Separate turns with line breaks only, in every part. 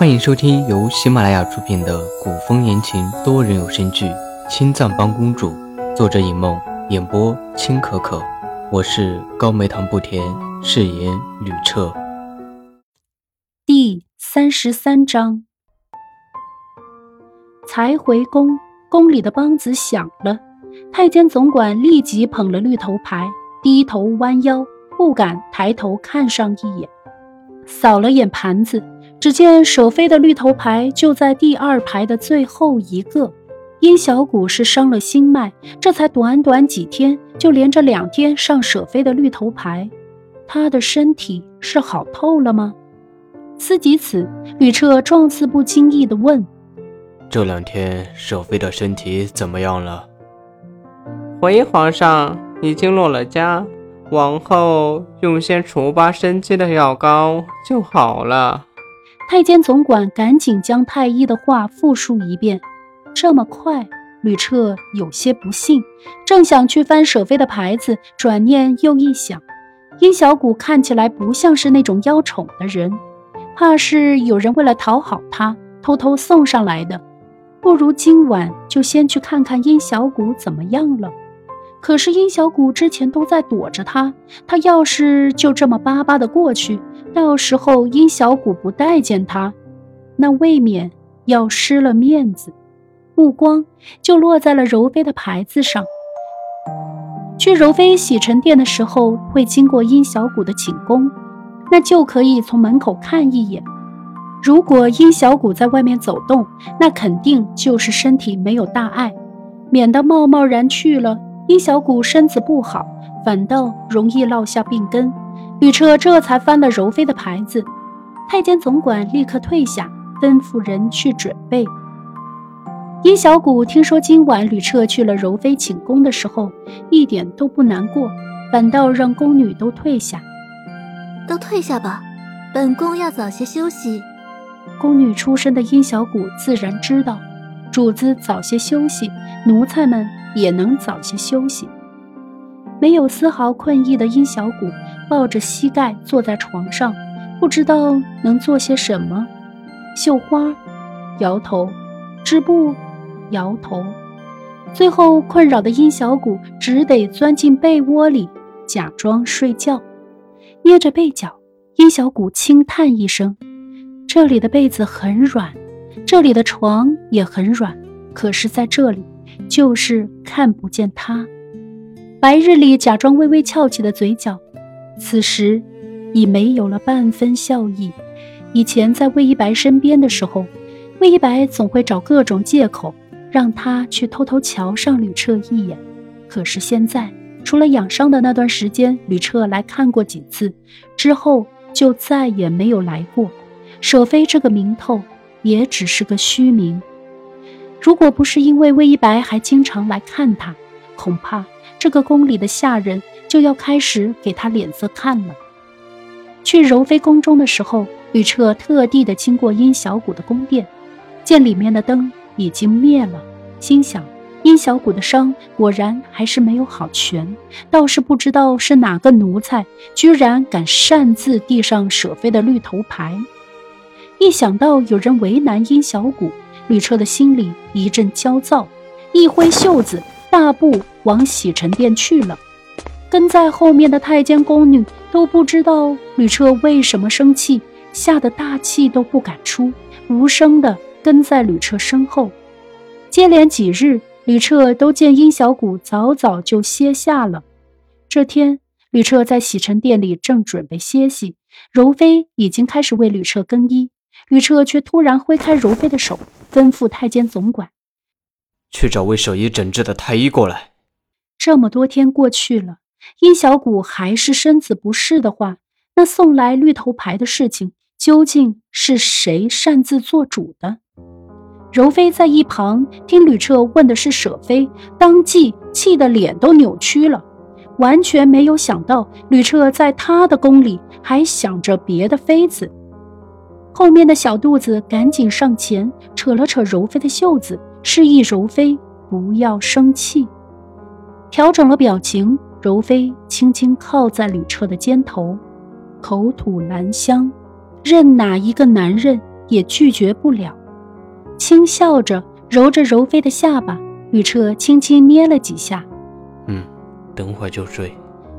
欢迎收听由喜马拉雅出品的古风言情多人有声剧《青藏帮公主》，作者尹梦，演播青可可。我是高梅糖不甜，饰演吕彻。
第三十三章，才回宫，宫里的梆子响了，太监总管立即捧了绿头牌，低头弯腰，不敢抬头看上一眼，扫了眼盘子。只见舍妃的绿头牌就在第二排的最后一个。殷小谷是伤了心脉，这才短短几天就连着两天上舍妃的绿头牌，他的身体是好透了吗？思及此，吕彻状似不经意地问：“
这两天舍妃的身体怎么样了？”
回皇上，已经落了家，往后用些除疤生肌的药膏就好了。
太监总管赶紧将太医的话复述一遍。这么快，吕彻有些不信，正想去翻舍妃的牌子，转念又一想，殷小谷看起来不像是那种邀宠的人，怕是有人为了讨好他，偷偷送上来的。不如今晚就先去看看殷小谷怎么样了。可是殷小谷之前都在躲着他，他要是就这么巴巴的过去。到时候殷小谷不待见他，那未免要失了面子。目光就落在了柔妃的牌子上。去柔妃洗尘殿的时候，会经过殷小谷的寝宫，那就可以从门口看一眼。如果殷小谷在外面走动，那肯定就是身体没有大碍，免得贸贸然去了，殷小谷身子不好，反倒容易落下病根。吕彻这才翻了柔妃的牌子，太监总管立刻退下，吩咐人去准备。殷小谷听说今晚吕彻去了柔妃寝宫的时候，一点都不难过，反倒让宫女都退下，
都退下吧，本宫要早些休息。
宫女出身的殷小谷自然知道，主子早些休息，奴才们也能早些休息。没有丝毫困意的殷小谷抱着膝盖坐在床上，不知道能做些什么。绣花，摇头；织布，摇头。最后困扰的殷小谷只得钻进被窝里，假装睡觉。捏着被角，殷小谷轻叹一声：“这里的被子很软，这里的床也很软，可是在这里，就是看不见他。”白日里假装微微翘起的嘴角，此时已没有了半分笑意。以前在魏一白身边的时候，魏一白总会找各种借口让他去偷偷瞧上吕彻一眼。可是现在，除了养伤的那段时间，吕彻来看过几次，之后就再也没有来过。舍妃这个名头也只是个虚名。如果不是因为魏一白还经常来看他，恐怕……这个宫里的下人就要开始给他脸色看了。去柔妃宫中的时候，吕彻特地的经过殷小谷的宫殿，见里面的灯已经灭了，心想殷小谷的伤果然还是没有好全。倒是不知道是哪个奴才，居然敢擅自递上舍妃的绿头牌。一想到有人为难殷小谷，吕彻的心里一阵焦躁，一挥袖子。大步往洗尘殿去了，跟在后面的太监宫女都不知道吕彻为什么生气，吓得大气都不敢出，无声的跟在吕彻身后。接连几日，吕彻都见殷小谷早早就歇下了。这天，吕彻在洗尘殿里正准备歇息，柔妃已经开始为吕彻更衣，吕彻却突然挥开柔妃的手，吩咐太监总管。
去找为舍医诊治的太医过来。
这么多天过去了，殷小谷还是身子不适的话，那送来绿头牌的事情究竟是谁擅自做主的？柔妃在一旁听吕彻问的是舍妃，当即气得脸都扭曲了，完全没有想到吕彻在他的宫里还想着别的妃子。后面的小肚子赶紧上前扯了扯柔妃的袖子。示意柔妃不要生气，调整了表情，柔妃轻轻靠在吕彻的肩头，口吐兰香，任哪一个男人也拒绝不了。轻笑着揉着柔妃的下巴，吕彻轻轻捏了几下。
嗯，等会就睡。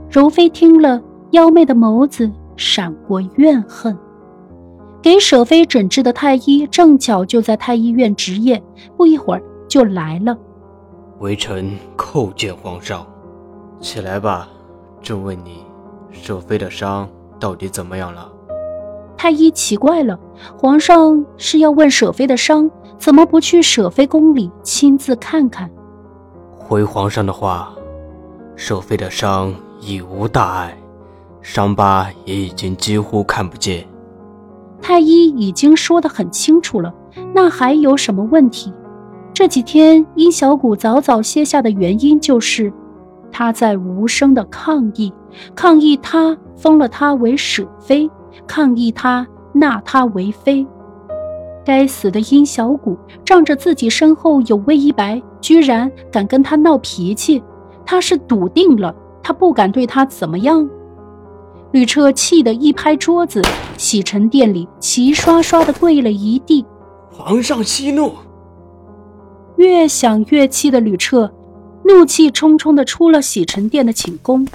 柔妃听了，妖媚的眸子闪过怨恨。给舍妃诊治的太医正巧就在太医院值夜，不一会儿就来了。
微臣叩见皇上，起来吧。朕问你，舍妃的伤到底怎么样了？
太医奇怪了，皇上是要问舍妃的伤，怎么不去舍妃宫里亲自看看？
回皇上的话，舍妃的伤已无大碍，伤疤也已经几乎看不见。
太医已经说得很清楚了，那还有什么问题？这几天殷小谷早早歇下的原因就是，他在无声的抗议，抗议他封了他为舍妃，抗议他纳他为妃。该死的殷小谷，仗着自己身后有魏一白，居然敢跟他闹脾气，他是笃定了他不敢对他怎么样。吕彻气得一拍桌子，洗尘殿里齐刷刷的跪了一地。
皇上息怒！
越想越气的吕彻，怒气冲冲的出了洗尘殿的寝宫。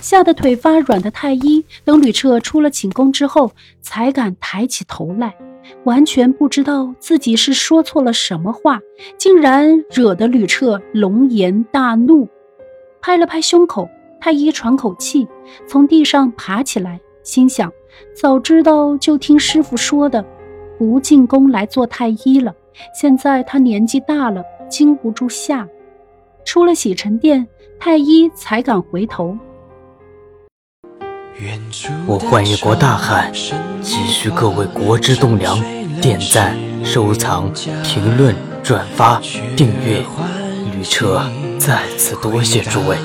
吓得腿发软的太医，等吕彻出了寝宫之后，才敢抬起头来，完全不知道自己是说错了什么话，竟然惹得吕彻龙颜大怒，拍了拍胸口。太医喘口气，从地上爬起来，心想：早知道就听师傅说的，不进宫来做太医了。现在他年纪大了，经不住吓。出了洗尘殿，太医才敢回头。
我换一国大汉，急需各位国之栋梁点赞、收藏、评论、转发、订阅。吕彻再次多谢诸位。